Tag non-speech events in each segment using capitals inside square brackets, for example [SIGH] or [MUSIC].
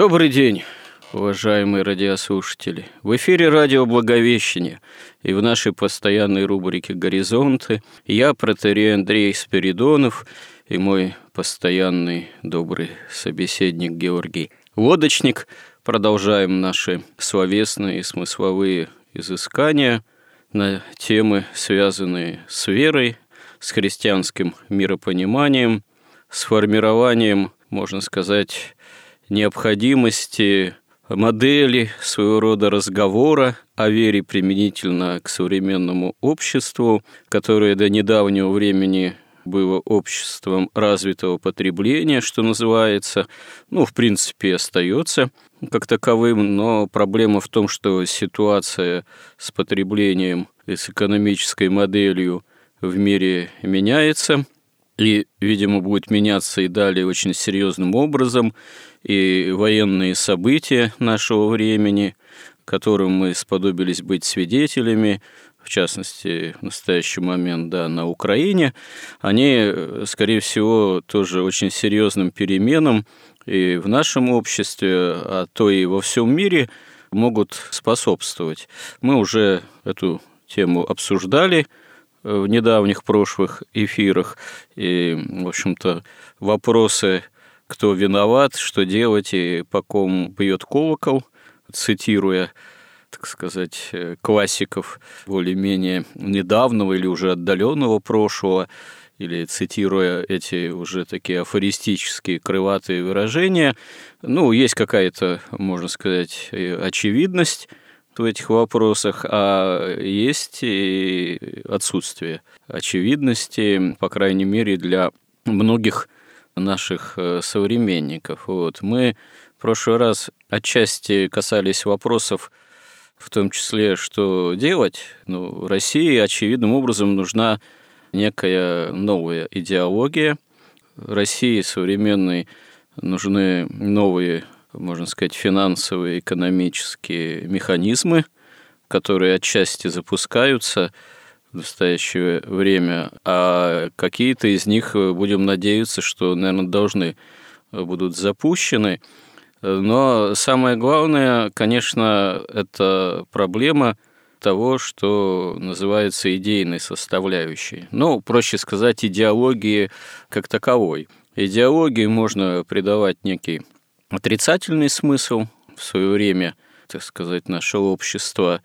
Добрый день, уважаемые радиослушатели. В эфире радио «Благовещение» и в нашей постоянной рубрике «Горизонты» я, протерей Андрей Спиридонов и мой постоянный добрый собеседник Георгий Лодочник продолжаем наши словесные и смысловые изыскания на темы, связанные с верой, с христианским миропониманием, с формированием, можно сказать, необходимости модели своего рода разговора о вере применительно к современному обществу, которое до недавнего времени было обществом развитого потребления, что называется, ну, в принципе, остается как таковым, но проблема в том, что ситуация с потреблением и с экономической моделью в мире меняется, и, видимо, будет меняться и далее очень серьезным образом, и военные события нашего времени, которым мы сподобились быть свидетелями, в частности, в настоящий момент, да, на Украине, они, скорее всего, тоже очень серьезным переменам и в нашем обществе, а то и во всем мире могут способствовать. Мы уже эту тему обсуждали в недавних прошлых эфирах, и, в общем-то, вопросы кто виноват, что делать и по ком бьет колокол, цитируя так сказать, классиков более-менее недавнего или уже отдаленного прошлого, или цитируя эти уже такие афористические крылатые выражения, ну, есть какая-то, можно сказать, очевидность в этих вопросах, а есть и отсутствие очевидности, по крайней мере, для многих наших э, современников. Вот. Мы в прошлый раз отчасти касались вопросов, в том числе, что делать. Ну, России очевидным образом нужна некая новая идеология. России современной нужны новые, можно сказать, финансовые, экономические механизмы, которые отчасти запускаются – в настоящее время, а какие-то из них, э, будем надеяться, что, наверное, должны э, будут запущены. Но самое главное, конечно, это проблема того, что называется идейной составляющей. Ну, проще сказать, идеологии как таковой. Идеологии можно придавать некий отрицательный смысл в свое время, так сказать, наше общество,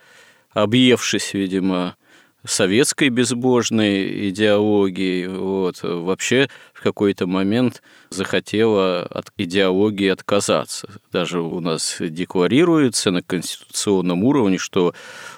объевшись, видимо, советской безбожной идеологии, вот, вообще в какой-то момент захотела от идеологии отказаться. Даже у нас декларируется на конституционном уровне, что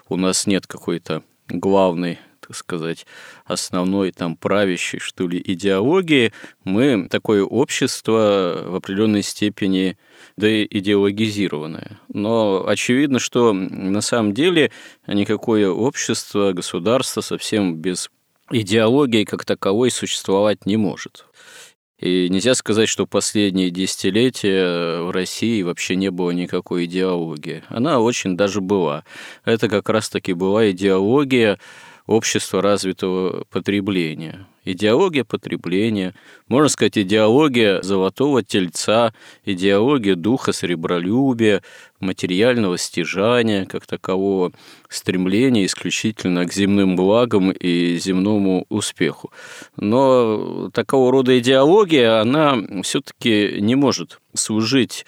у нас нет какой-то главной сказать, основной там правящей, что ли, идеологии, мы такое общество в определенной степени да идеологизированное. Но очевидно, что на самом деле никакое общество, государство совсем без идеологии как таковой существовать не может. И нельзя сказать, что последние десятилетия в России вообще не было никакой идеологии. Она очень даже была. Это как раз-таки была идеология общества развитого потребления. Идеология потребления, можно сказать, идеология золотого тельца, идеология духа сребролюбия, материального стяжания как такового, стремления исключительно к земным благам и земному успеху. Но такого рода идеология, она все таки не может служить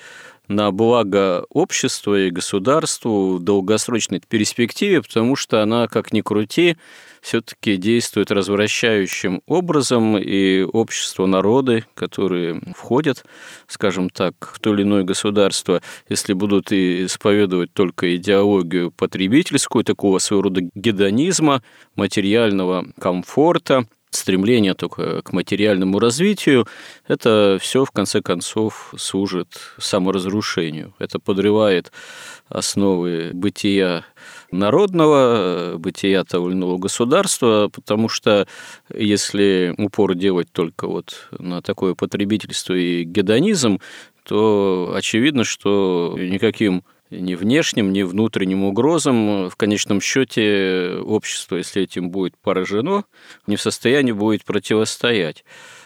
на благо общества и государству в долгосрочной перспективе, потому что она, как ни крути, все-таки действует развращающим образом, и общество, народы, которые входят, скажем так, в то или иное государство, если будут исповедовать только идеологию потребительскую, такого своего рода гедонизма, материального комфорта, стремление только к материальному развитию, это все в конце концов служит саморазрушению. Это подрывает основы бытия народного, бытия того или иного государства, потому что если упор делать только вот на такое потребительство и гедонизм, то очевидно, что никаким ни внешним, ни внутренним угрозам. В конечном счете общество, если этим будет поражено, не в состоянии будет противостоять.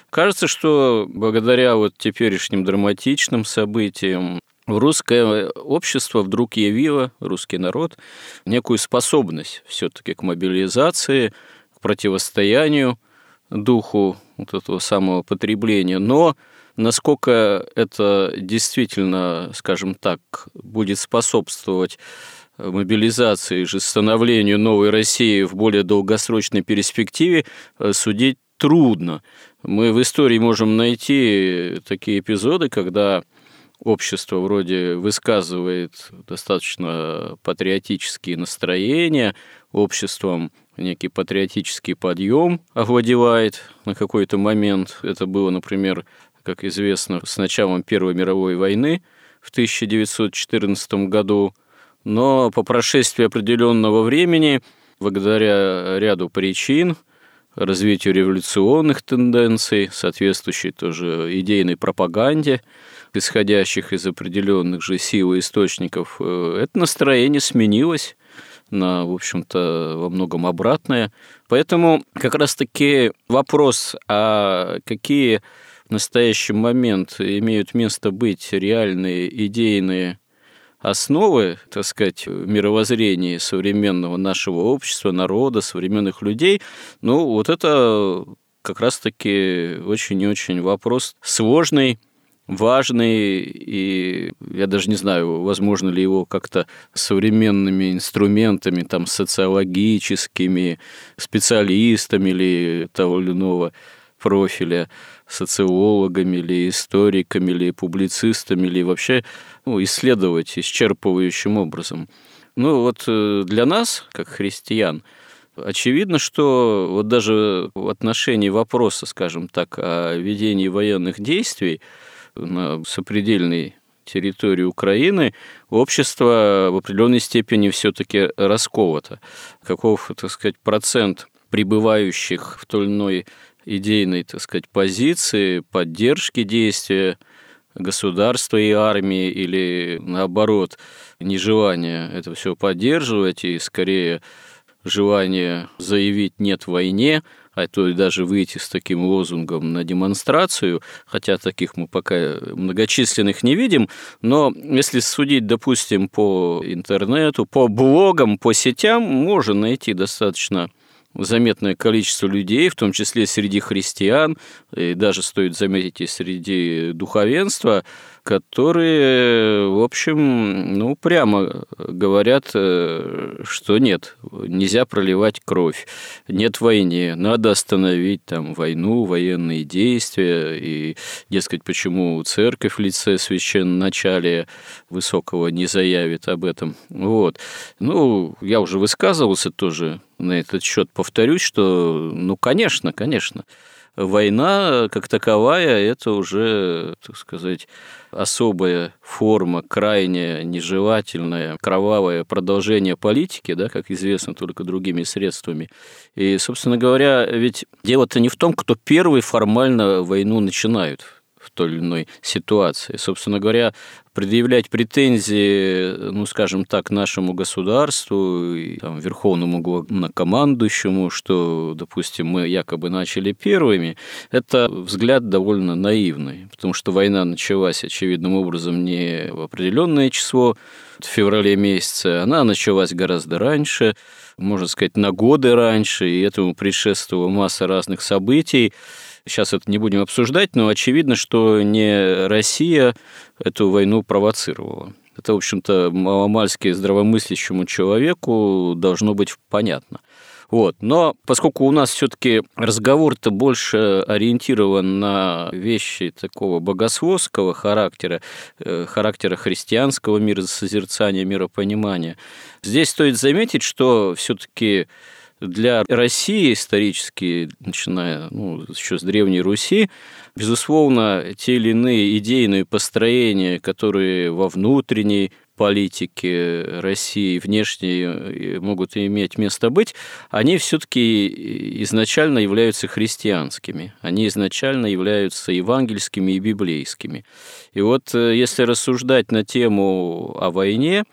Кажется, что благодаря вот теперешним драматичным событиям русское общество вдруг явило, русский народ, некую способность все-таки к мобилизации, к противостоянию духу вот этого самого потребления. Но насколько это действительно, скажем так, будет способствовать мобилизации же становлению новой России в более долгосрочной перспективе, э, судить трудно. Мы в истории можем найти такие эпизоды, когда общество вроде высказывает достаточно патриотические настроения, обществом некий патриотический подъем овладевает на какой-то момент. Это было, например, как известно, с началом Первой мировой войны в 1914 году, но по прошествии определенного времени, благодаря ряду причин, развитию революционных тенденций, соответствующей тоже идейной пропаганде, исходящих из определенных же сил и источников, э, это настроение сменилось на, в общем-то, во многом обратное. Поэтому как раз-таки вопрос, а какие настоящий момент имеют место быть реальные идейные основы, так сказать, мировоззрения современного нашего общества, народа, современных людей, ну, вот это как раз-таки очень и очень вопрос сложный, важный, и я даже не знаю, возможно ли его как-то современными инструментами, там, социологическими, специалистами или того или иного профиля, социологами или историками или публицистами или вообще ну, исследовать исчерпывающим образом. Ну вот э, для нас, как христиан, очевидно, что вот даже в отношении вопроса, скажем так, о ведении военных действий на сопредельной территории Украины общество в определенной степени все-таки расковато. Каков, так сказать, процент прибывающих в той или иной идейной, так сказать, позиции, поддержки действия государства и армии или, наоборот, нежелание это все поддерживать и скорее желание заявить «нет войне», а то и даже выйти с таким лозунгом на демонстрацию, хотя таких мы пока многочисленных не видим, но если судить, допустим, по интернету, по блогам, по сетям, можно найти достаточно заметное количество людей, в том числе среди христиан, и даже стоит заметить и среди духовенства, которые, в общем, ну, прямо говорят, э, что нет, нельзя проливать кровь, нет войны, надо остановить там войну, военные действия, и, дескать, почему церковь в лице священноначалия высокого не заявит об этом. Вот. Ну, я уже высказывался тоже на этот счет, повторюсь, что, ну, конечно, конечно, война как таковая – это уже, так сказать, особая форма, крайне нежелательное, кровавое продолжение политики, да, как известно, только другими средствами. И, собственно говоря, ведь дело-то не в том, кто первый формально войну начинает той или иной ситуации. Собственно говоря, предъявлять претензии, ну, скажем так, нашему государству, и, там, верховному главнокомандующему, что, допустим, мы якобы начали первыми, это взгляд довольно наивный, потому что война началась, очевидным образом, не в определенное число, в феврале месяце, она началась гораздо раньше, можно сказать, на годы раньше, и этому предшествовала масса разных событий, Сейчас это не будем обсуждать, но очевидно, что не Россия эту войну провоцировала. Это, в общем-то, маломальски здравомыслящему человеку должно быть понятно. Вот. Но поскольку у нас все-таки разговор-то больше ориентирован на вещи такого богословского характера, э, характера христианского мира созерцания, миропонимания, здесь стоит заметить, что все-таки для России исторически, начиная ну, еще с Древней Руси, безусловно, те или иные идейные построения, которые во внутренней политики России внешние э, могут иметь место быть, они все-таки изначально являются христианскими, они изначально являются евангельскими и библейскими. И вот э, если рассуждать на тему о войне,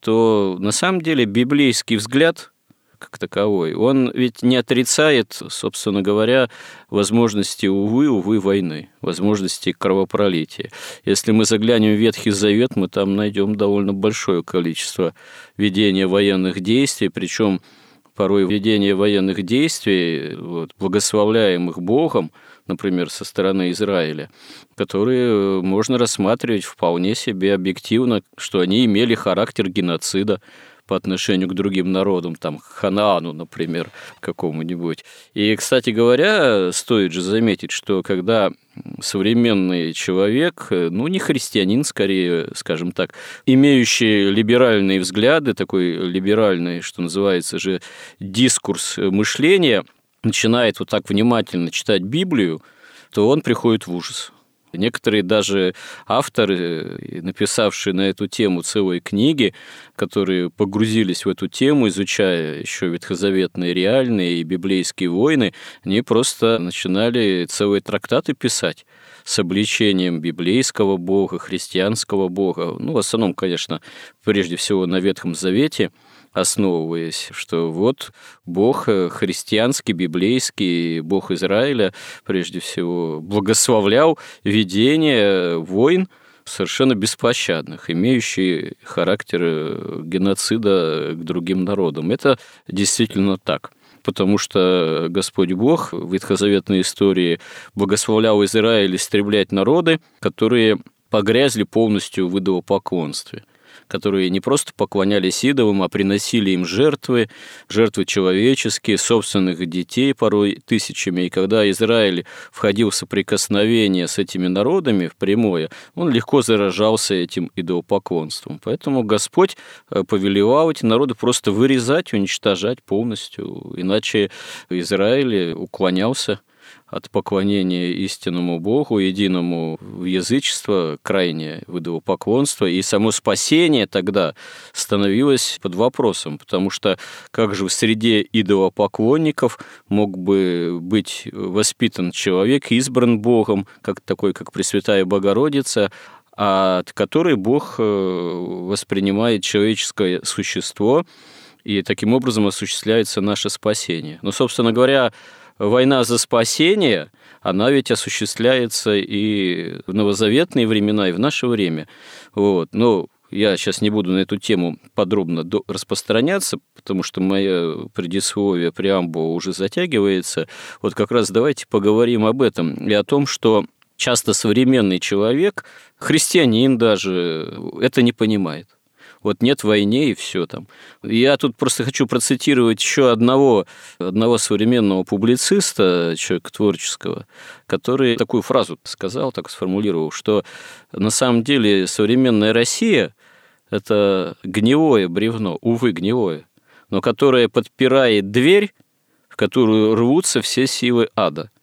то на самом деле библейский взгляд как таковой, он ведь не отрицает, собственно говоря, возможности, увы, увы, войны, возможности кровопролития. Если мы заглянем в Ветхий Завет, мы там найдем довольно большое количество ведения военных действий, причем порой ведение военных действий, вот, благословляемых Богом, например, со стороны Израиля, которые можно рассматривать вполне себе объективно, что они имели характер геноцида, по отношению к другим народам, там, Ханаану, например, какому-нибудь. И, кстати говоря, стоит же заметить, что когда современный человек, ну, не христианин, скорее, скажем так, имеющий либеральные взгляды, такой либеральный, что называется же, дискурс мышления, начинает вот так внимательно читать Библию, то он приходит в ужас. Некоторые даже авторы, написавшие на эту тему целые книги, которые погрузились в эту тему, изучая еще ветхозаветные реальные и библейские войны, они просто начинали целые трактаты писать с обличением библейского бога, христианского бога. Ну, в основном, конечно, прежде всего на Ветхом Завете – основываясь, что вот Бог э, христианский, библейский, Бог Израиля, прежде всего, благословлял ведение войн совершенно беспощадных, имеющие характер э, геноцида к другим народам. Это действительно так потому что Господь Бог в ветхозаветной истории благословлял Израиль истреблять народы, которые погрязли полностью в идолопоклонстве которые не просто поклонялись идолам, а приносили им жертвы, жертвы человеческие, собственных детей порой тысячами. И когда Израиль входил в соприкосновение с этими народами в прямое, он легко заражался этим идолопоклонством. Поэтому Господь э, повелевал эти народы просто вырезать, уничтожать полностью, иначе Израиль уклонялся от поклонения истинному Богу, единому в язычество, крайнее выдовопоклонство, и само спасение тогда становилось под вопросом, потому что как же в среде идолопоклонников мог бы быть воспитан человек, избран Богом, как такой, как Пресвятая Богородица, от которой Бог э, воспринимает человеческое существо, и таким образом осуществляется наше спасение. Но, собственно говоря, война за спасение, она ведь осуществляется и в новозаветные времена, и в наше время. Вот. Но я сейчас не буду на эту тему подробно распространяться, потому что мое предисловие, преамбула уже затягивается. Вот как раз давайте поговорим об этом и о том, что часто современный человек, христианин даже, это не понимает вот нет войны и все там. Я тут просто хочу процитировать еще одного, одного современного публициста, человека творческого, который такую фразу сказал, так сформулировал, что на самом деле современная Россия – это гнилое бревно, увы, гнилое, но которое подпирает дверь, в которую рвутся все силы ада –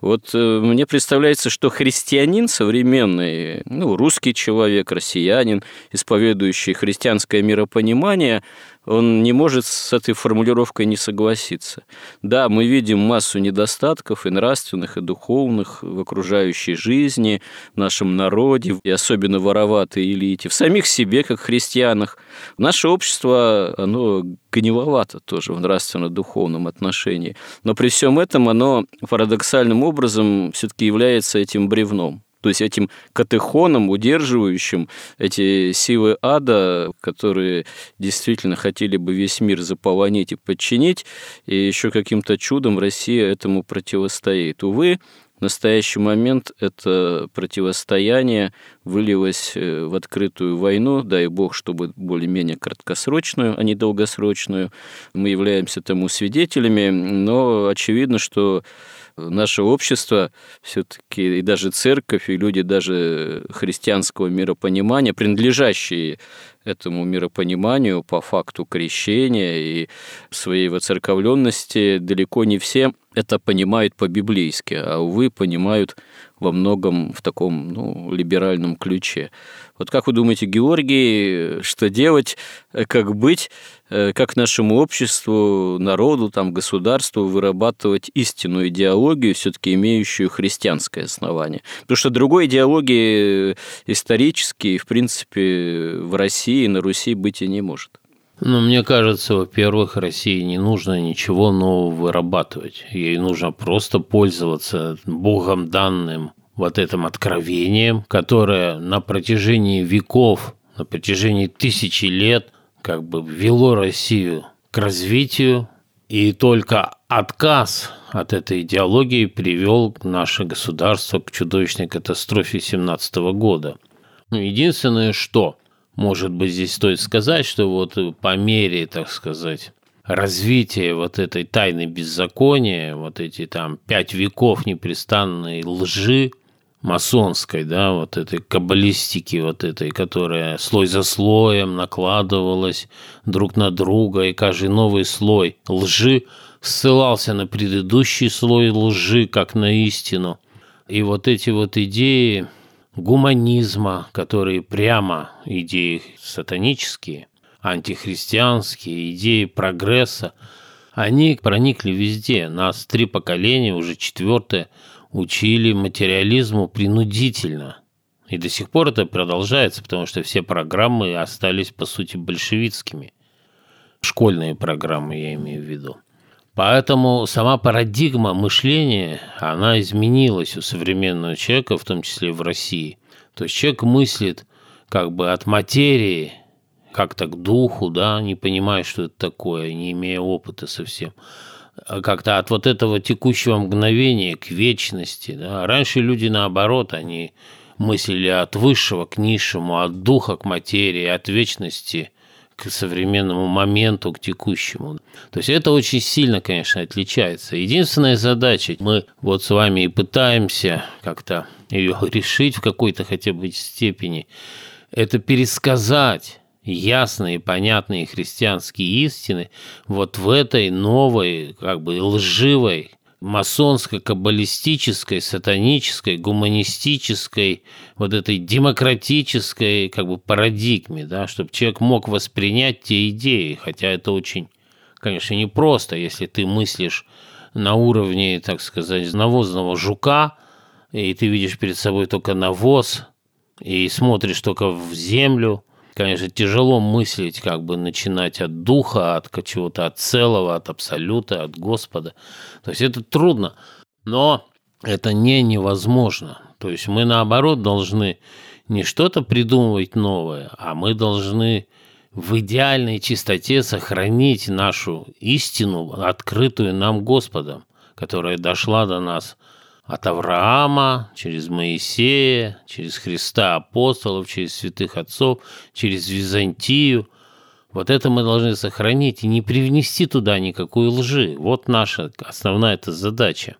вот э, мне представляется, что христианин современный, ну, русский человек, россиянин, исповедующий христианское миропонимание, он не может с этой формулировкой не согласиться. Да, мы видим массу недостатков и нравственных, и духовных в окружающей жизни, в нашем народе, и особенно вороватой элите, в самих себе, как христианах. Наше общество, оно гниловато тоже в нравственно-духовном отношении. Но при всем этом оно парадоксальным образом все-таки является этим бревном то есть этим катехоном, удерживающим эти силы ада, которые действительно хотели бы весь мир заполонить и подчинить, и еще каким-то чудом Россия этому противостоит. Увы, в настоящий момент это противостояние вылилось э, в открытую войну, дай бог, чтобы более-менее краткосрочную, а не долгосрочную. Мы являемся тому свидетелями, но очевидно, что наше общество все-таки и даже церковь, и люди даже христианского миропонимания, принадлежащие этому миропониманию по факту крещения и своей воцерковленности, далеко не все это понимают по-библейски, а, увы, понимают во многом в таком ну, либеральном ключе. Вот как вы думаете, Георгий, что делать, э, как быть, как нашему обществу, народу, там, государству вырабатывать истинную идеологию, все-таки имеющую христианское основание? Потому что другой идеологии исторически, в принципе, в России, на Руси быть и не может. Ну, мне кажется, во-первых, России не нужно ничего нового вырабатывать. Ей нужно просто пользоваться Богом данным вот этим откровением, которое на протяжении веков, на протяжении тысячи лет как бы вело Россию к развитию, и только отказ от этой идеологии привел наше государство к чудовищной катастрофе 17 года. Ну, единственное, что – может быть, здесь стоит сказать, что вот по мере, так сказать, развития вот этой тайны беззакония, вот эти там пять веков непрестанной лжи масонской, да, вот этой каббалистики, вот этой, которая слой за слоем накладывалась друг на друга, и каждый новый слой лжи ссылался на предыдущий слой лжи, как на истину. И вот эти вот идеи, гуманизма, которые прямо идеи сатанические, антихристианские, идеи прогресса, они проникли везде. Нас три поколения, уже четвертое, учили материализму принудительно. И до сих пор это продолжается, потому что все программы остались, по сути, большевистскими. Школьные программы, я имею в виду. Поэтому сама парадигма мышления, она изменилась у современного человека, в том числе в России. То есть человек мыслит как бы от материи, как-то к духу, да, не понимая, что это такое, не имея опыта совсем. А как-то от вот этого текущего мгновения к вечности. Да. Раньше люди наоборот, они мыслили от высшего к низшему, от духа к материи, от вечности к современному моменту, к текущему. То есть это очень сильно, конечно, отличается. Единственная задача, мы вот с вами и пытаемся как-то ее [LAUGHS] решить в какой-то хотя бы степени, это пересказать ясные, понятные христианские истины вот в этой новой, как бы лживой масонско-каббалистической, сатанической, гуманистической, вот этой демократической как бы парадигме, да, чтобы человек мог воспринять те идеи, хотя это очень, конечно, непросто, если ты мыслишь на уровне, так сказать, навозного жука, и ты видишь перед собой только навоз, и смотришь только в землю, конечно, тяжело мыслить, как бы начинать от духа, от чего-то, от целого, от абсолюта, от Господа. То есть это трудно, но это не невозможно. То есть мы, наоборот, должны не что-то придумывать новое, а мы должны в идеальной чистоте сохранить нашу истину, открытую нам Господом, которая дошла до нас – от Авраама, через Моисея, через Христа апостолов, через святых отцов, через Византию. Вот это мы должны сохранить и не привнести туда никакой лжи. Вот наша основная эта задача.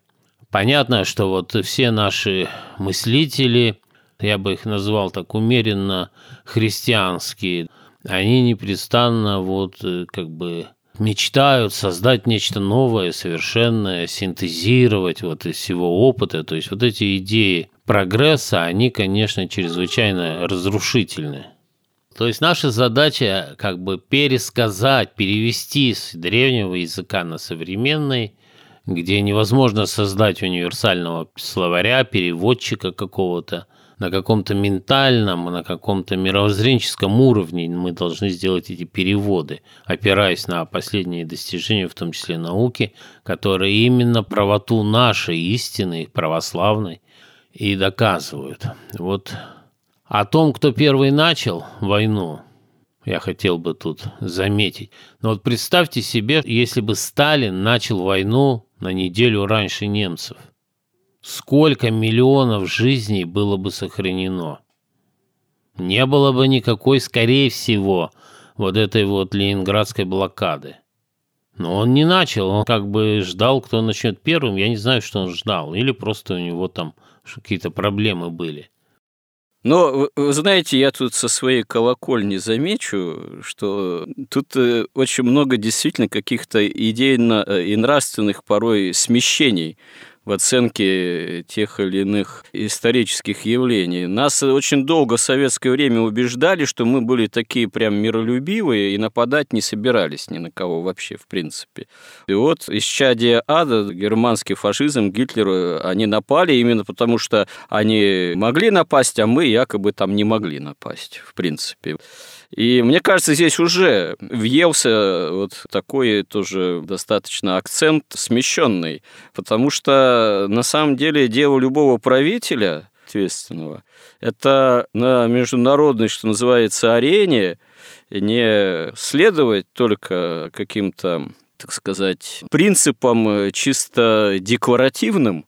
Понятно, что вот все наши мыслители, я бы их назвал так умеренно христианские, они непрестанно вот э, как бы мечтают создать нечто новое, совершенное, синтезировать вот из всего опыта. То есть вот эти идеи прогресса, они, конечно, чрезвычайно разрушительны. То есть наша задача как бы пересказать, перевести с древнего языка на современный, где невозможно создать универсального словаря, переводчика какого-то – на каком-то ментальном, на каком-то мировоззренческом уровне мы должны сделать эти переводы, опираясь на последние достижения, в том числе науки, которые именно правоту нашей истины, православной, и доказывают. Вот о том, кто первый начал войну, я хотел бы тут заметить. Но вот представьте себе, если бы Сталин начал войну на неделю раньше немцев. Сколько миллионов жизней было бы сохранено? Не было бы никакой, скорее всего, вот этой вот ленинградской блокады. Но он не начал, он как бы ждал, кто начнет первым. Я не знаю, что он ждал. Или просто у него там какие-то проблемы были. Но, вы знаете, я тут со своей колокольни замечу, что тут э, очень много действительно каких-то идейно э, и нравственных порой смещений в оценке тех или иных исторических явлений. Нас очень долго в советское время убеждали, что мы были такие прям миролюбивые и нападать не собирались ни на кого вообще, в принципе. И вот из чадия ада, германский фашизм, Гитлер, они напали именно потому, что они могли напасть, а мы якобы там не могли напасть, в принципе. И мне кажется, здесь уже въелся вот такой тоже достаточно акцент смещенный, потому что на самом деле дело любого правителя ответственного это на международной, что называется, арене не следовать только каким-то так сказать, принципам чисто декларативным,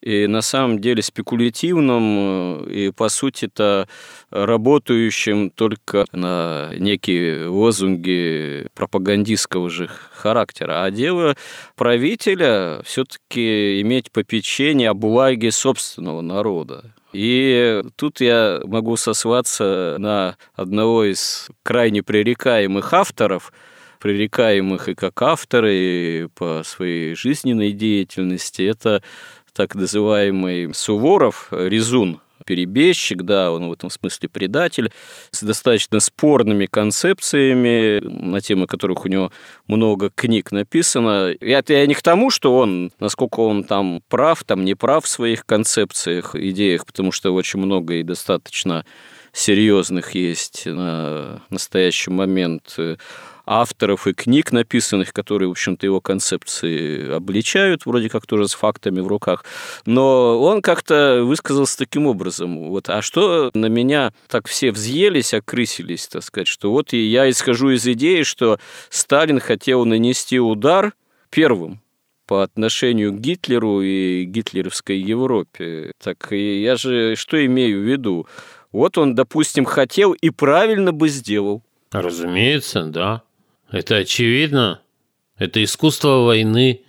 и на самом деле спекулятивным э, и, по сути-то, работающим только на некие лозунги пропагандистского же характера. А дело правителя все-таки иметь попечение о благе собственного народа. И тут я могу сослаться на одного из крайне пререкаемых авторов, пререкаемых и как авторы, и по своей жизненной деятельности. Это так называемый Суворов, Резун, перебежчик, да, он в этом смысле предатель, с достаточно спорными концепциями, на темы которых у него много книг написано. И это я не к тому, что он, насколько он там прав, там не прав в своих концепциях, идеях, потому что очень много и достаточно серьезных есть на настоящий момент авторов и книг написанных, которые, в общем-то, его концепции обличают, вроде как тоже с фактами в руках. Но он как-то высказался таким образом. Вот, а что на меня так все взъелись, окрысились, так сказать, что вот и я исхожу из идеи, что Сталин хотел нанести удар первым по отношению к Гитлеру и гитлеровской Европе. Так я же что имею в виду? Вот он, допустим, хотел и правильно бы сделал. Разумеется, да. Это очевидно. Это искусство войны.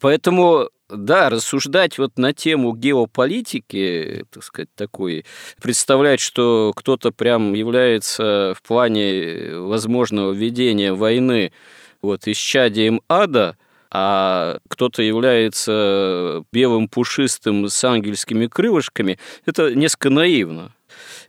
Поэтому да, рассуждать вот на тему геополитики, так сказать, такой, представлять, что кто-то прям является в плане возможного ведения войны вот исчадием ада, а кто-то является белым пушистым с ангельскими крылышками, это несколько наивно.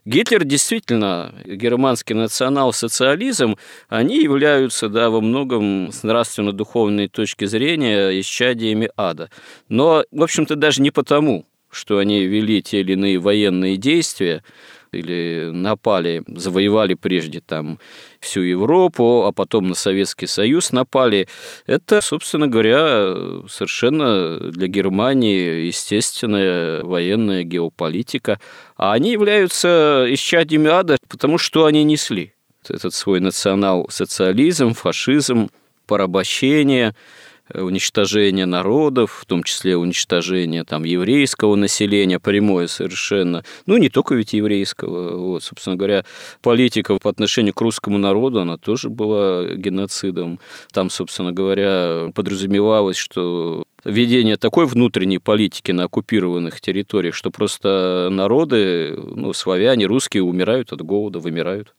Гитлер действительно, германский национал-социализм, они являются да, во многом с нравственно-духовной точки зрения исчадиями ада. Но, в общем-то, даже не потому, что они вели те или иные военные действия, или напали, завоевали прежде там всю Европу, а потом на Советский Союз напали. Это, собственно говоря, совершенно для Германии естественная военная геополитика. А они являются исчадьями ада, потому что они несли этот свой национал-социализм, фашизм, порабощение – уничтожение народов, в том числе уничтожение там, еврейского населения, прямое совершенно. Ну, не только ведь еврейского. Вот, собственно говоря, политика по отношению к русскому народу, она тоже была геноцидом. Там, собственно говоря, подразумевалось, что ведение такой внутренней политики на оккупированных территориях, что просто народы, ну, славяне, русские умирают от голода, вымирают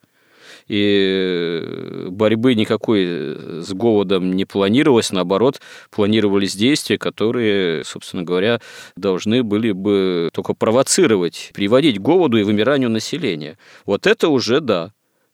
и борьбы никакой с голодом не планировалось, наоборот, планировались действия, которые, собственно говоря, должны были бы только провоцировать, приводить к голоду и вымиранию населения. Вот это уже да,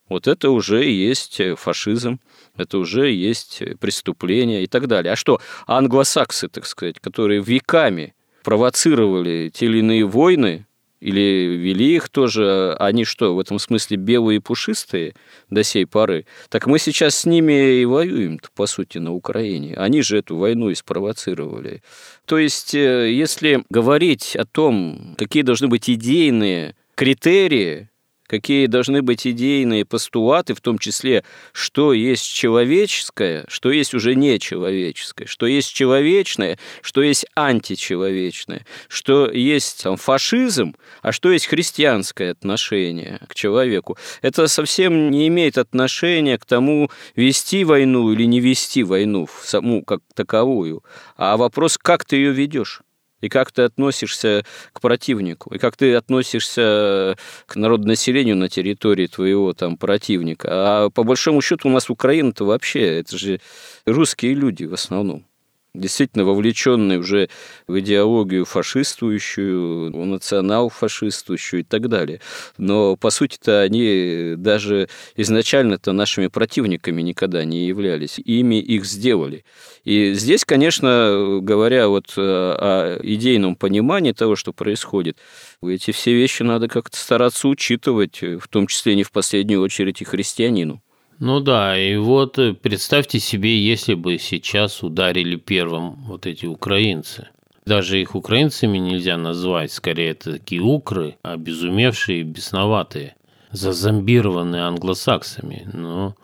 вот это уже есть фашизм, это уже есть преступление и так далее. А что, англосаксы, так сказать, которые веками провоцировали те или иные войны, или вели их тоже, они что, в этом смысле белые и пушистые до сей поры? Так мы сейчас с ними и воюем, по сути, на Украине. Они же эту войну и спровоцировали. То есть, э, если говорить о том, какие должны быть идейные критерии какие должны быть идейные постулаты, в том числе, что есть человеческое, что есть уже нечеловеческое, что есть человечное, что есть античеловечное, что есть там, фашизм, а что есть христианское отношение к человеку. Это совсем не имеет отношения к тому, вести войну или не вести войну в саму как таковую, а вопрос, как ты ее ведешь и как ты относишься к противнику, и как ты относишься к народонаселению на территории твоего там противника. А по большому счету у нас Украина-то вообще, это же русские люди в основном действительно вовлеченные уже в идеологию фашистующую, в национал-фашистующую и так далее. Но, по сути-то, они даже изначально-то нашими противниками никогда не являлись. Ими их сделали. И здесь, конечно, говоря вот э, о идейном понимании того, что происходит, эти все вещи надо как-то стараться учитывать, в том числе не в последнюю очередь и христианину. Ну да, и вот э, представьте себе, если бы сейчас ударили первым вот эти украинцы. Даже их украинцами нельзя назвать, скорее это такие укры, обезумевшие бесноватые, зазомбированные англосаксами. Но,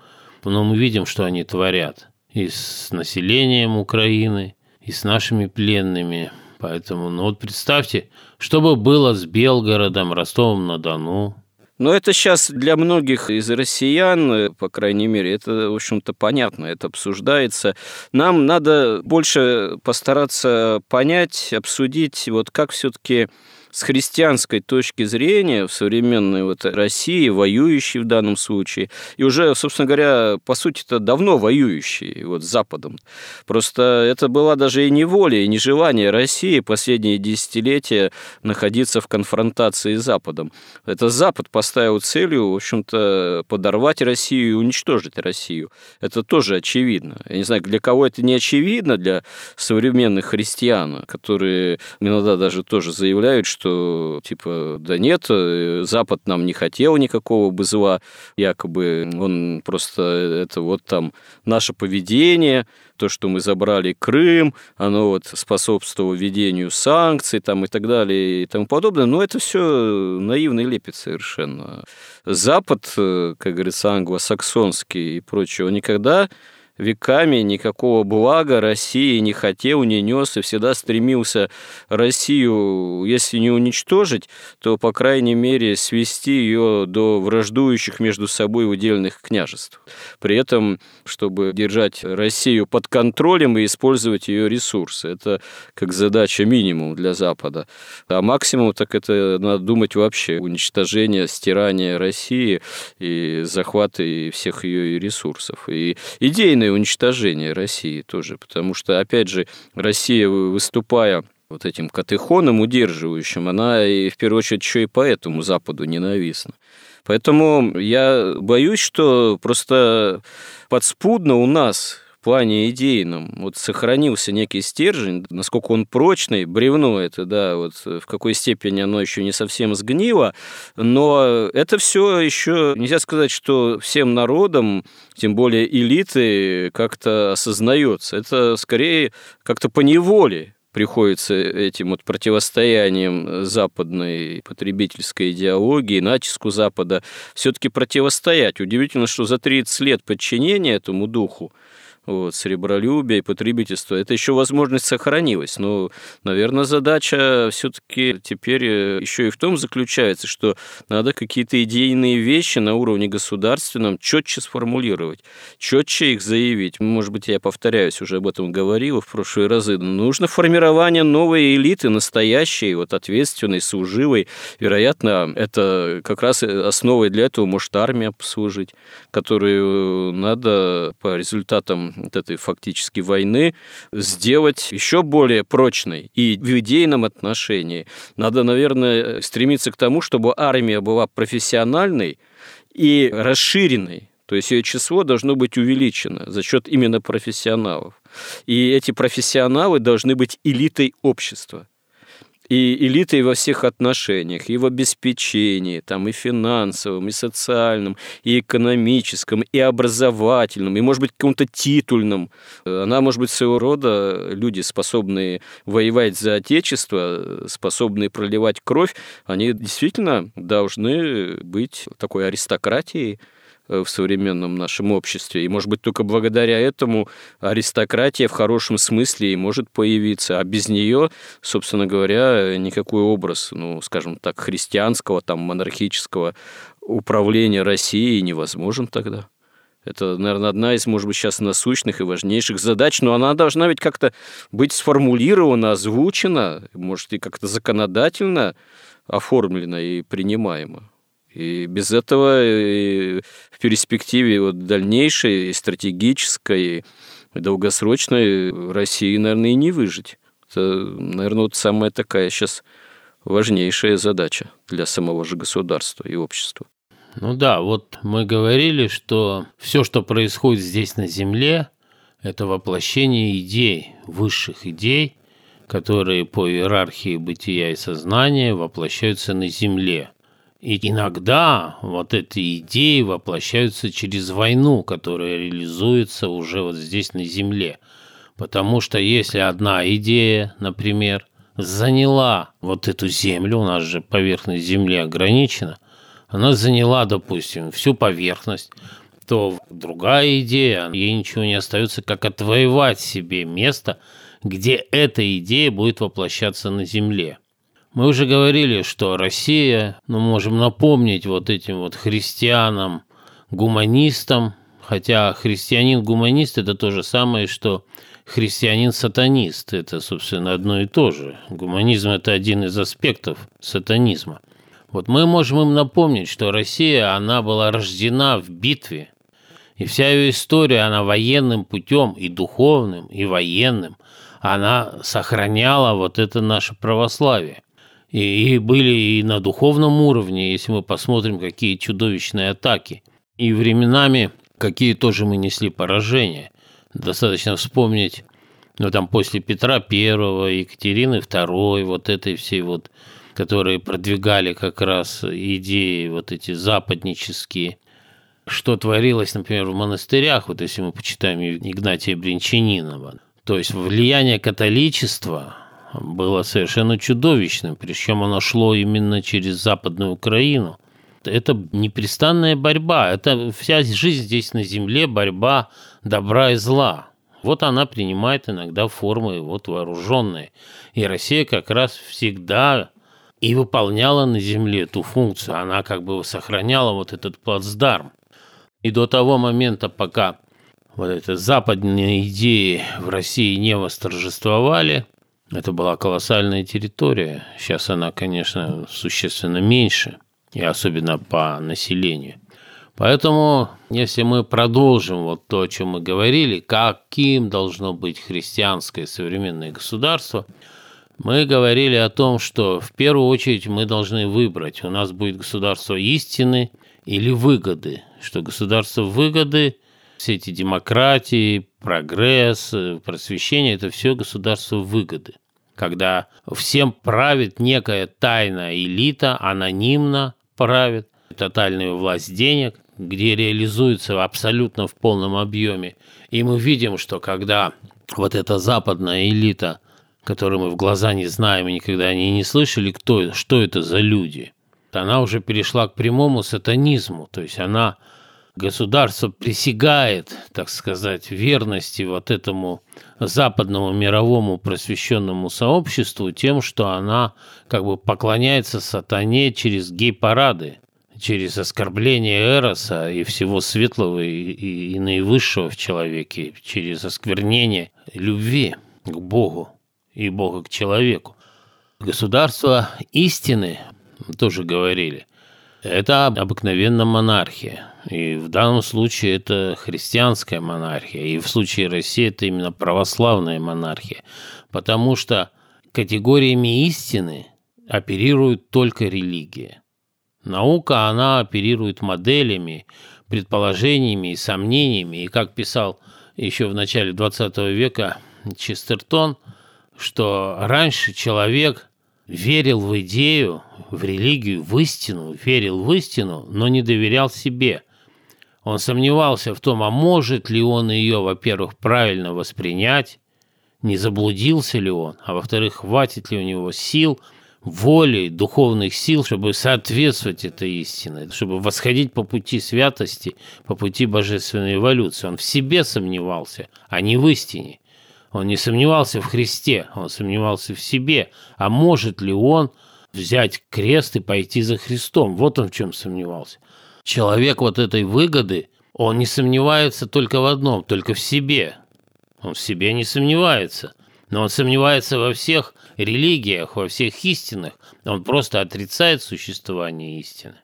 но мы видим, что они творят и с населением Украины, и с нашими пленными. Поэтому, ну вот представьте, что бы было с Белгородом, Ростовом-на-Дону, но это сейчас для многих из россиян, э, по крайней мере, это, в общем-то, понятно, это обсуждается. Нам надо больше постараться понять, обсудить, вот как все-таки с христианской точки зрения в современной вот России, воюющей в данном случае, и уже, собственно говоря, по сути-то давно воюющей вот с Западом. Просто это была даже и не воля, и не желание России последние десятилетия находиться в конфронтации с Западом. Это Запад поставил целью, в общем-то, подорвать Россию и уничтожить Россию. Это тоже очевидно. Я не знаю, для кого это не очевидно, для современных христиан, которые иногда даже тоже заявляют, что что типа да нет, э, Запад нам не хотел никакого бы зла, якобы он просто это вот там наше поведение, то, что мы забрали Крым, оно вот способствовало введению санкций там и так далее и тому подобное, но это все наивный лепет совершенно. Запад, э, как говорится, англосаксонский и прочее, он никогда веками никакого блага России не хотел, не нес и всегда стремился Россию, если не уничтожить, то, по крайней мере, свести ее до враждующих между собой удельных княжеств. При этом, чтобы держать Россию под контролем и использовать ее ресурсы. Это как задача минимум для Запада. А максимум, так это надо думать вообще уничтожение, стирание России и захваты всех ее ресурсов. И идейный полное уничтожение России тоже, потому что, опять же, Россия, выступая вот этим катехоном удерживающим, она и в первую очередь еще и поэтому Западу ненавистна. Поэтому я боюсь, что просто подспудно у нас плане идейном вот сохранился некий стержень, насколько он прочный, бревно это, да, вот в какой степени оно еще не совсем сгнило, но это все еще нельзя сказать, что всем народам, тем более элиты, как-то осознается. Это скорее как-то по неволе приходится этим вот противостоянием западной потребительской идеологии, натиску Запада, все-таки противостоять. Удивительно, что за 30 лет подчинения этому духу вот, сребролюбие потребительство, это еще возможность сохранилась. Но, наверное, задача все-таки теперь э, еще и в том заключается, что надо какие-то идейные вещи на уровне государственном четче сформулировать, четче их заявить. Может быть, я повторяюсь, уже об этом говорил в прошлые разы. Нужно формирование новой элиты, настоящей, вот ответственной, служивой. Вероятно, это как раз основой для этого может армия послужить, которую надо по результатам вот этой фактически войны сделать еще более прочной и в идейном отношении. Надо, наверное, стремиться к тому, чтобы армия была профессиональной и расширенной, то есть ее число должно быть увеличено за счет именно профессионалов. И эти профессионалы должны быть элитой общества. И элитой во всех отношениях, и в обеспечении, там, и финансовом, и социальном, и экономическом, и образовательном, и, может быть, каком-то титульном. Она, может быть, своего рода люди, способные воевать за Отечество, способные проливать кровь, они действительно должны быть такой аристократией, Э, в современном нашем обществе. И, может быть, только благодаря этому аристократия в хорошем смысле и может появиться. А без нее, собственно говоря, никакой образ, ну, скажем так, христианского, там, монархического управления Россией невозможен тогда. Это, наверное, одна из, может быть, сейчас насущных и важнейших задач, но она должна ведь как-то быть сформулирована, озвучена, может, и как-то законодательно оформлена и принимаема. И без этого и в перспективе вот дальнейшей, стратегической, долгосрочной России, наверное, и не выжить. Это, наверное, вот самая такая сейчас важнейшая задача для самого же государства и общества. Ну да, вот мы говорили, что все, что происходит здесь на Земле, это воплощение идей, высших идей, которые по иерархии бытия и сознания воплощаются на Земле – и иногда вот эти идеи воплощаются через войну, которая реализуется уже вот здесь на Земле. Потому что если одна идея, например, заняла вот эту землю, у нас же поверхность Земли ограничена, она заняла, допустим, всю поверхность, то другая идея, ей ничего не остается, как отвоевать себе место, где эта идея будет воплощаться на Земле. Мы уже говорили, что Россия, ну, можем напомнить вот этим вот христианам, гуманистам, хотя христианин-гуманист – это то же самое, что христианин-сатанист. Это, собственно, одно и то же. Гуманизм – это один из аспектов сатанизма. Вот мы можем им напомнить, что Россия, она была рождена в битве, и вся ее история, она военным путем, и духовным, и военным, она сохраняла вот это наше православие. И, и были и на духовном уровне, если мы посмотрим, какие чудовищные атаки. И временами какие тоже мы несли поражения. Достаточно вспомнить, ну там после Петра Первого, Екатерины Второй, вот этой всей вот, которые продвигали как раз идеи вот эти западнические, что творилось, например, в монастырях, вот если мы почитаем Игнатия Бринчанинова. То есть влияние католичества было совершенно чудовищным, причем оно шло именно через Западную Украину. Это непрестанная борьба, это вся жизнь здесь на земле, борьба добра и зла. Вот она принимает иногда формы вот вооруженные. И Россия как раз всегда и выполняла на земле эту функцию. Она как бы сохраняла вот этот плацдарм. И до того момента, пока вот эти западные идеи в России не восторжествовали, это была колоссальная территория. Сейчас она, конечно, существенно меньше, и особенно по населению. Поэтому, если мы продолжим вот то, о чем мы говорили, каким должно быть христианское современное государство, мы говорили о том, что в первую очередь мы должны выбрать, у нас будет государство истины или выгоды, что государство выгоды, все эти демократии, прогресс, э, просвещение – это все государство выгоды. Когда всем правит некая тайная элита, анонимно правит, тотальная власть денег, где реализуется абсолютно в полном объеме. И мы видим, что когда вот эта западная элита, которую мы в глаза не знаем и никогда не, не слышали, кто, что это за люди, она уже перешла к прямому сатанизму, то есть она государство присягает, так сказать, верности вот этому западному мировому просвещенному сообществу тем, что она как бы поклоняется сатане через гей-парады, через оскорбление Эроса и всего светлого и, и, и наивысшего в человеке, через осквернение любви к Богу и Бога к человеку. Государство истины, тоже говорили, это обыкновенно монархия. И в данном случае это христианская монархия. И в случае России это именно православная монархия. Потому что категориями истины оперирует только религия. Наука, она оперирует моделями, предположениями и сомнениями. И как писал еще в начале 20 века Честертон, что раньше человек верил в идею, в религию, в истину, верил в истину, но не доверял себе. Он сомневался в том, а может ли он ее, во-первых, правильно воспринять, не заблудился ли он, а во-вторых, хватит ли у него сил, воли, духовных сил, чтобы соответствовать этой истине, чтобы восходить по пути святости, по пути божественной эволюции. Он в себе сомневался, а не в истине. Он не сомневался в Христе, он сомневался в себе. А может ли он взять крест и пойти за Христом? Вот он в чем сомневался. Человек вот этой выгоды, он не сомневается только в одном, только в себе. Он в себе не сомневается. Но он сомневается во всех религиях, во всех истинах. Он просто отрицает существование истины.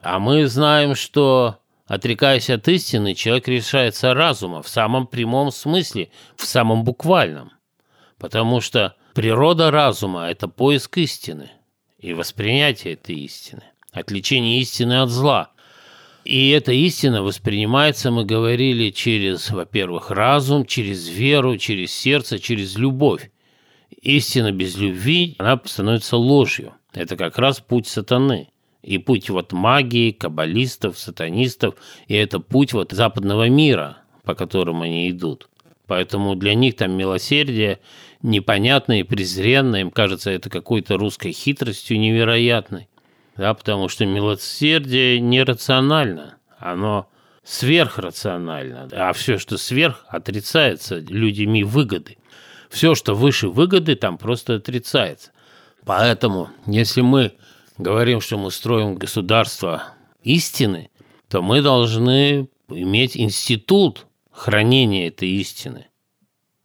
А мы знаем, что Отрекаясь от истины, человек решается разума в самом прямом смысле, в самом буквальном. Потому что природа разума – это поиск истины и воспринятие этой истины, отвлечение истины от зла. И эта истина воспринимается, мы говорили, через, во-первых, разум, через веру, через сердце, через любовь. Истина без любви, она становится ложью. Это как раз путь сатаны и путь вот магии, каббалистов, сатанистов, и это путь вот западного мира, по которому они идут. Поэтому для них там милосердие непонятное и презренное, им кажется это какой-то русской хитростью невероятной. Да, потому что милосердие нерационально, оно сверхрационально, а все, что сверх, отрицается людьми выгоды. Все, что выше выгоды, там просто отрицается. Поэтому, если мы говорим, что мы строим государство истины, то мы должны иметь институт хранения этой истины.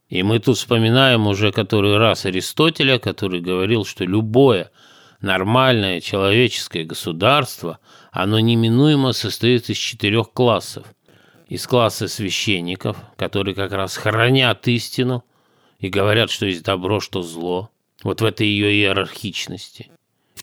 И мы тут вспоминаем уже который раз Аристотеля, который говорил, что любое нормальное человеческое государство, оно неминуемо состоит из четырех классов. Из класса священников, которые как раз хранят истину и говорят, что есть добро, что зло. Вот в этой ее иерархичности.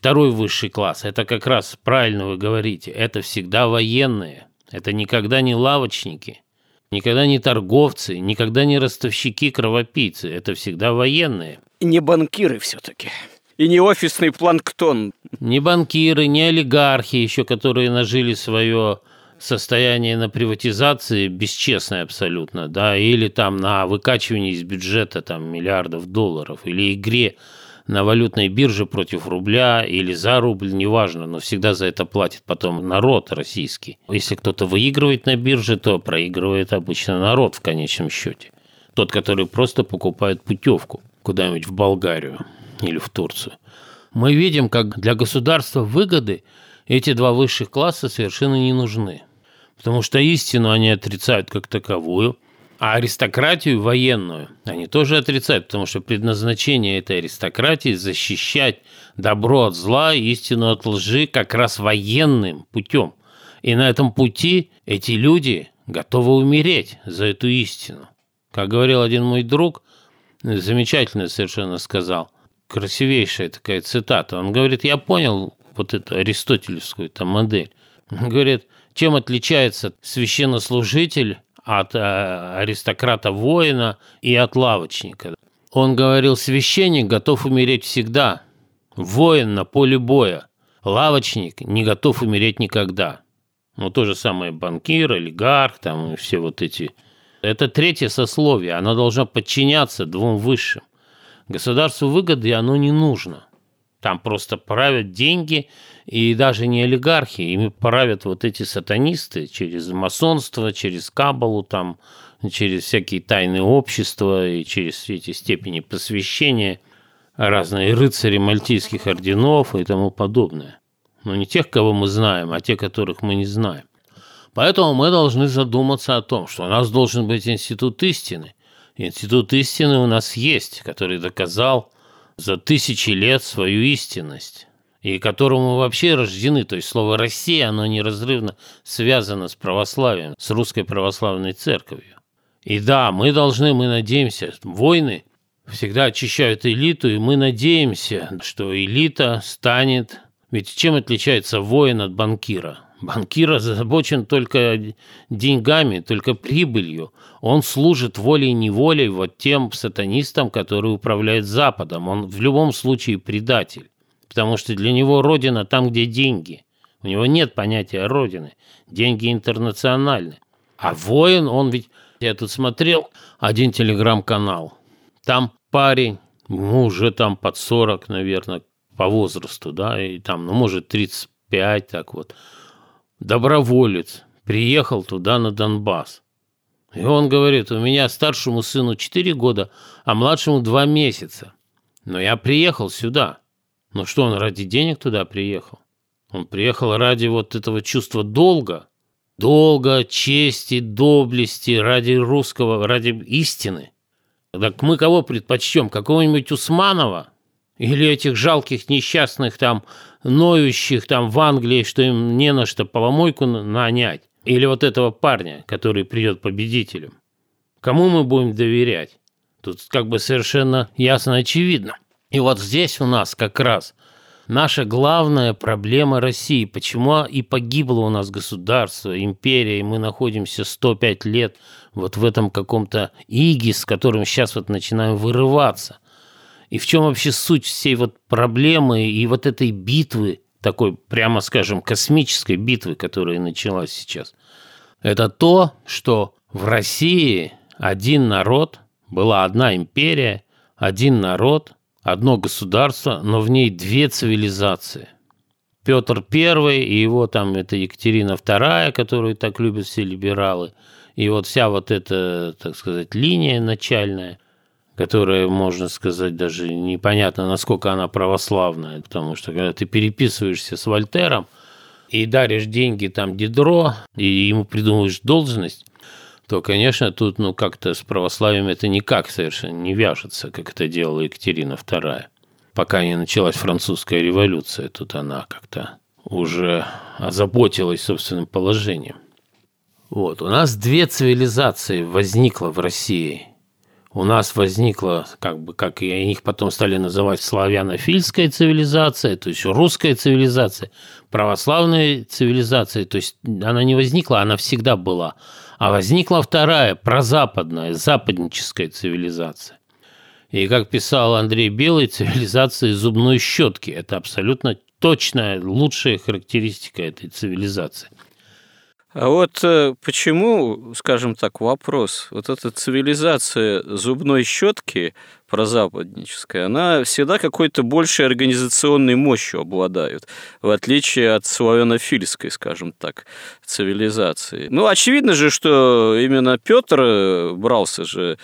Второй высший класс, это как раз, правильно вы говорите, это всегда военные. Это никогда не лавочники, никогда не торговцы, никогда не ростовщики-кровопийцы. Это всегда военные. И не банкиры все-таки. И не офисный планктон. Не банкиры, не олигархи еще, которые нажили свое состояние на приватизации бесчестное абсолютно, да, или там на выкачивании из бюджета там миллиардов долларов, или игре на валютной бирже против рубля или за рубль, неважно, но всегда за это платит потом народ российский. Если кто-то выигрывает на бирже, то проигрывает обычно народ в конечном счете. Тот, который просто покупает путевку куда-нибудь в Болгарию или в Турцию. Мы видим, как для государства выгоды эти два высших класса совершенно не нужны. Потому что истину они отрицают как таковую, а аристократию военную они тоже отрицают, потому что предназначение этой аристократии защищать добро от зла, истину от лжи как раз военным путем. И на этом пути эти люди готовы умереть за эту истину. Как говорил один мой друг, замечательно совершенно сказал, красивейшая такая цитата. Он говорит, я понял вот эту аристотелевскую там модель. Он говорит, чем отличается священнослужитель от э, аристократа-воина и от лавочника. Он говорил, священник готов умереть всегда, воин на поле боя, лавочник не готов умереть никогда. Ну, то же самое банкир, олигарх, там все вот эти. Это третье сословие, оно должно подчиняться двум высшим. Государству выгоды оно не нужно. Там просто правят деньги, и даже не олигархи, ими правят вот эти сатанисты через масонство, через кабалу, там, через всякие тайные общества и через все эти степени посвящения, разные рыцари мальтийских орденов и тому подобное. Но не тех, кого мы знаем, а те, которых мы не знаем. Поэтому мы должны задуматься о том, что у нас должен быть институт истины. Институт истины у нас есть, который доказал за тысячи лет свою истинность и которому вообще рождены. То есть слово «Россия», оно неразрывно связано с православием, с русской православной церковью. И да, мы должны, мы надеемся, войны всегда очищают элиту, и мы надеемся, что элита станет... Ведь чем отличается воин от банкира? Банкир озабочен только деньгами, только прибылью. Он служит волей-неволей вот тем сатанистам, которые управляют Западом. Он в любом случае предатель. потому что для него родина там, где деньги. У него нет понятия родины. Деньги интернациональны. А воин, он ведь... Я тут смотрел один телеграм-канал. Там парень, ему уже там под 40, наверное, по возрасту, да, и там, ну, может, 35, так вот. Доброволец. Приехал туда, на Донбасс. И он говорит, у меня старшему сыну 4 года, а младшему 2 месяца. Но я приехал сюда. Ну что, он ради денег туда приехал? Он приехал ради вот этого чувства долга, долга, чести, доблести, ради русского, ради истины. Так мы кого предпочтем? Какого-нибудь Усманова? Или этих жалких несчастных там, ноющих там в Англии, что им не на что поломойку нанять? Или вот этого парня, который придет победителем? Кому мы будем доверять? Тут как бы совершенно ясно очевидно. И вот здесь у нас как раз наша главная проблема России. Почему и погибло у нас государство, империя, и мы находимся 105 лет вот в этом каком-то иге, с которым сейчас вот начинаем вырываться. И в чем вообще суть всей вот проблемы и вот этой битвы, такой, прямо скажем, космической битвы, которая началась сейчас? Это то, что в России один народ, была одна империя, один народ, одно государство, но в ней две цивилизации. Петр I и его там, это Екатерина II, которую так любят все либералы, и вот вся вот эта, так сказать, линия начальная, которая, можно сказать, даже непонятно, насколько она православная, потому что когда ты переписываешься с Вольтером и даришь деньги там Дидро, и ему придумываешь должность, то, конечно, тут ну как-то с православием это никак совершенно не вяжется, как это делала Екатерина II. Пока не началась французская революция, тут она как-то уже озаботилась собственным положением. Вот, у нас две цивилизации возникло в России. У нас возникла, как бы, как и их потом стали называть, славянофильская цивилизация, то есть русская цивилизация, православная цивилизация, то есть она не возникла, она всегда была. А возникла вторая, прозападная, западническая цивилизация. И, как писал Андрей Белый, цивилизация зубной щетки. Это абсолютно точная, лучшая характеристика этой цивилизации. А вот э, почему, скажем так, вопрос, вот эта цивилизация зубной щетки прозападническая, она всегда какой-то большей организационной мощью обладает, в отличие от славянофильской, скажем так, цивилизации. Ну, очевидно же, что именно Петр брался же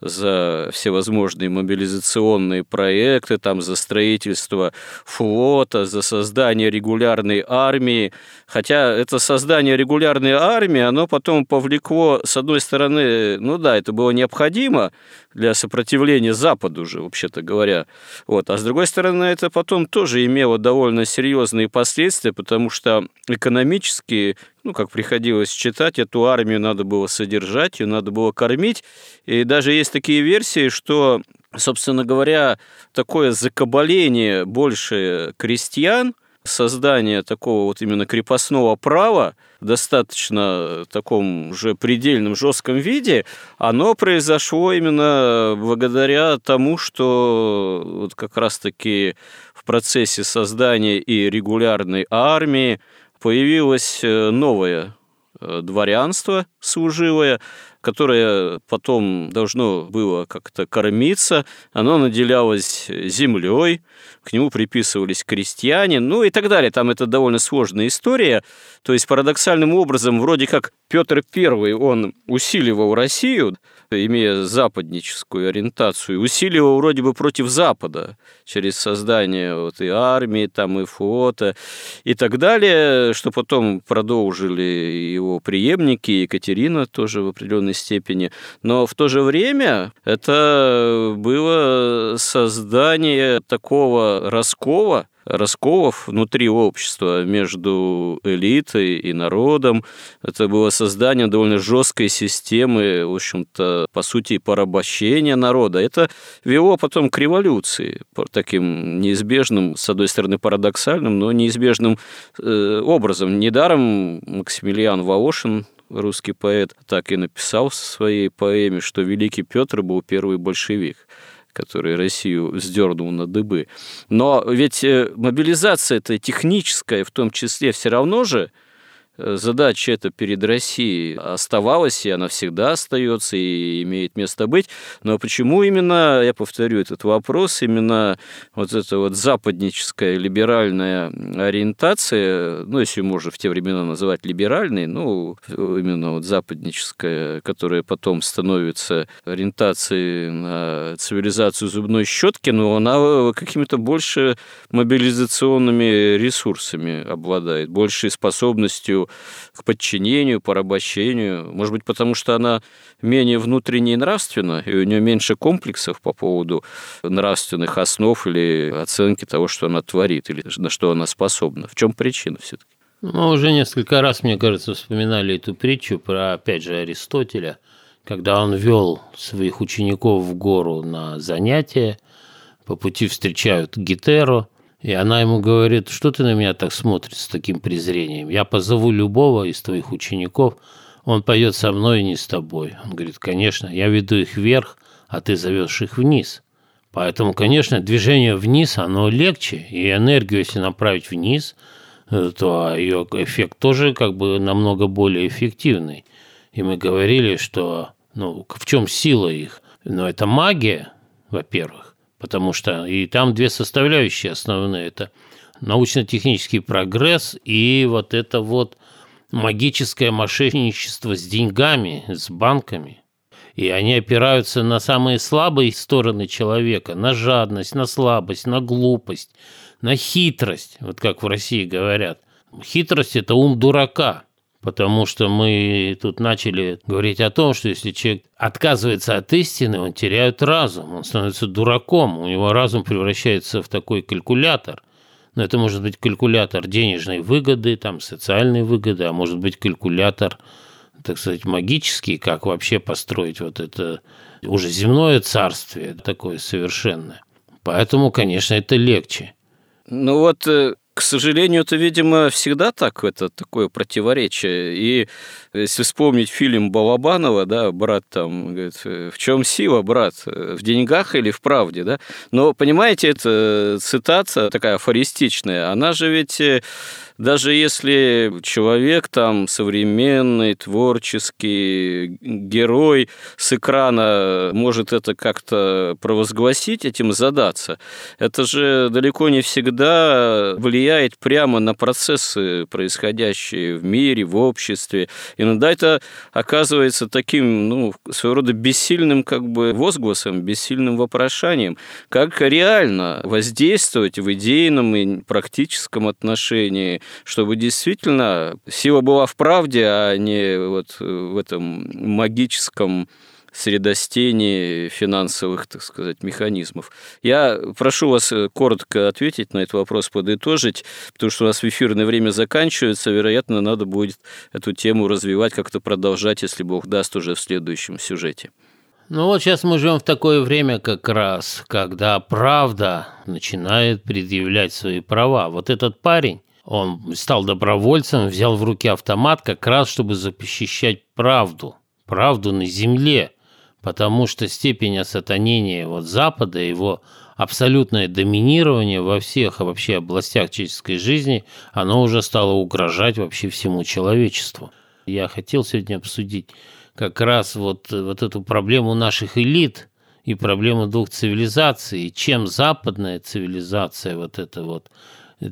за всевозможные мобилизационные проекты, там, за строительство флота, за создание регулярной армии. Хотя это создание регулярной армии, оно потом повлекло, с одной стороны, ну да, это было необходимо для сопротивления Западу же, вообще-то говоря. Вот. А с другой стороны, это потом тоже имело довольно серьезные последствия, потому что экономически ну, как приходилось читать, эту армию надо было содержать, ее надо было кормить. И даже есть такие версии, что, собственно говоря, такое закабаление больше крестьян, создание такого вот именно крепостного права, достаточно таком уже предельном жестком виде, оно произошло именно благодаря тому, что вот как раз-таки в процессе создания и регулярной армии, появилось э, новое э, дворянство служивое, которое потом должно было как-то кормиться, оно наделялось землей, к нему приписывались крестьяне, ну и так далее. Там это довольно сложная история. То есть парадоксальным образом, вроде как Петр I, он усиливал Россию, имея западническую ориентацию, усиливал вроде бы против Запада через создание вот и армии, там и флота и так далее, что потом продолжили его преемники, Екатерина тоже в определенной степени. Но в то же время это было создание такого раскола, расколов внутри общества между элитой и народом. Это было создание довольно жесткой системы, в общем-то, по сути, порабощения народа. Это вело потом к революции, таким неизбежным, с одной стороны, парадоксальным, но неизбежным э, образом. Недаром Максимилиан Волошин русский поэт так и написал в своей поэме, что Великий Петр был первый большевик который Россию сдернул на дыбы. Но ведь э, мобилизация это техническая в том числе все равно же задача эта перед Россией оставалась, и она всегда остается и имеет место быть. Но почему именно, я повторю этот вопрос, именно вот эта вот западническая либеральная ориентация, ну, если можно в те времена называть либеральной, ну, именно вот западническая, которая потом становится ориентацией на цивилизацию зубной щетки, но она какими-то больше мобилизационными ресурсами обладает, большей способностью к подчинению, порабощению. Может быть, потому что она менее внутренне и нравственна, и у нее меньше комплексов по поводу нравственных основ или оценки того, что она творит, или на что она способна. В чем причина все-таки? Мы уже несколько раз, мне кажется, вспоминали эту притчу про, опять же, Аристотеля, когда он вел своих учеников в гору на занятия, по пути встречают Гетеру, и она ему говорит, что ты на меня так смотришь с таким презрением? Я позову любого из твоих учеников, он поет со мной и не с тобой. Он говорит, конечно, я веду их вверх, а ты зовешь их вниз. Поэтому, конечно, движение вниз, оно легче, и энергию, если направить вниз, э, то ее эффект тоже как бы намного более эффективный. И мы говорили, что ну, в чем сила их? Ну, это магия, во-первых потому что и там две составляющие основные. Это научно-технический прогресс и вот это вот магическое мошенничество с деньгами, с банками. И они опираются на самые слабые стороны человека, на жадность, на слабость, на глупость, на хитрость, вот как в России говорят. Хитрость – это ум дурака – Потому что мы тут начали говорить о том, что если человек отказывается от истины, он теряет разум, он становится дураком, у него разум превращается в такой калькулятор. Но это может быть калькулятор денежной выгоды, там, социальной выгоды, а может быть калькулятор, так сказать, магический, как вообще построить вот это уже земное царствие такое совершенное. Поэтому, конечно, это легче. Ну вот э, к сожалению, это, видимо, всегда так, это такое противоречие. И если вспомнить фильм Балабанова, да, брат там, говорит, в чем сила, брат, в деньгах или в правде, да? Но, понимаете, это цитата такая афористичная, она же ведь э, даже если человек там современный, творческий, герой с экрана может это как-то провозгласить, этим задаться, это же далеко не всегда влияет прямо на процессы, происходящие в мире, в обществе. Иногда это оказывается таким, ну, своего рода бессильным как бы возгласом, бессильным вопрошанием, как реально воздействовать в идейном и практическом отношении чтобы действительно сила была в правде, а не вот в этом магическом средостении финансовых, так сказать, механизмов. Я прошу вас э, коротко ответить на этот вопрос, подытожить, потому что у нас в эфирное время заканчивается, вероятно, надо будет эту тему развивать, как-то продолжать, если Бог даст, уже в следующем сюжете. Ну вот сейчас мы живем в такое время как раз, когда правда начинает предъявлять свои права. Вот этот парень, он стал добровольцем, взял в руки автомат как раз, чтобы защищать правду, правду на земле, потому что степень осатанения вот Запада, его абсолютное доминирование во всех вообще областях человеческой жизни, оно уже стало угрожать вообще всему человечеству. Я хотел сегодня обсудить как раз вот, вот эту проблему наших элит и проблему двух цивилизаций, чем западная цивилизация вот эта вот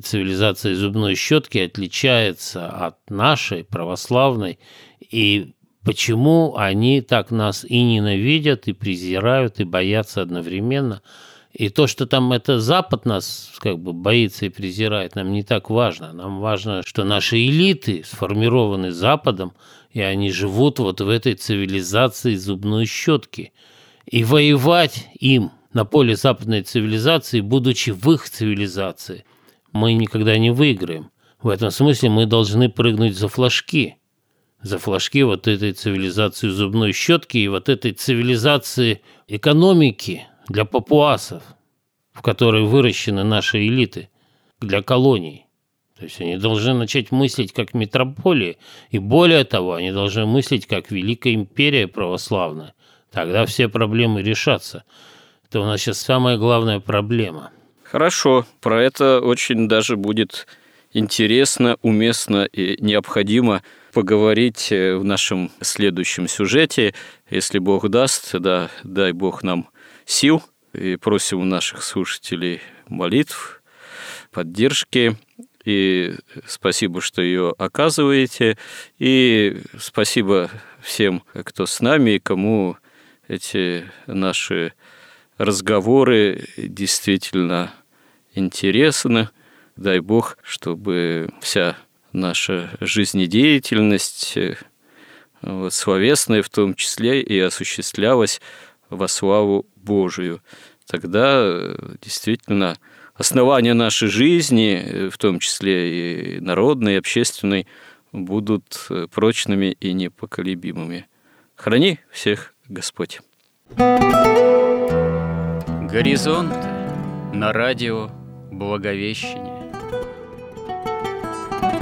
цивилизация зубной щетки отличается от нашей православной, и почему они так нас и ненавидят, и презирают, и боятся одновременно. И то, что там это Запад нас как бы боится и презирает, нам не так важно. Нам важно, что наши элиты сформированы Западом, и они живут вот в этой цивилизации зубной щетки. И воевать им на поле западной цивилизации, будучи в их цивилизации – мы никогда не выиграем. В этом смысле мы должны прыгнуть за флажки. За флажки вот этой цивилизации зубной щетки и вот этой цивилизации экономики для папуасов, в которой выращены наши элиты, для колоний. То есть они должны начать мыслить как метрополии, и более того, они должны мыслить как Великая империя православная. Тогда все проблемы решатся. Это у нас сейчас самая главная проблема. Хорошо, про это очень даже будет интересно, уместно и необходимо поговорить э, в нашем следующем сюжете. Если Бог даст, да, дай Бог нам сил. И просим у наших слушателей молитв, поддержки. И спасибо, что ее оказываете. И спасибо всем, кто с нами и кому эти наши разговоры действительно интересны. Дай Бог, чтобы вся наша жизнедеятельность, э, вот, словесная в том числе, и осуществлялась во славу Божию. Тогда э, действительно основания нашей жизни, э, в том числе и народной, и общественной, будут прочными и непоколебимыми. Храни всех Господь. Горизонт на радио Благовещение.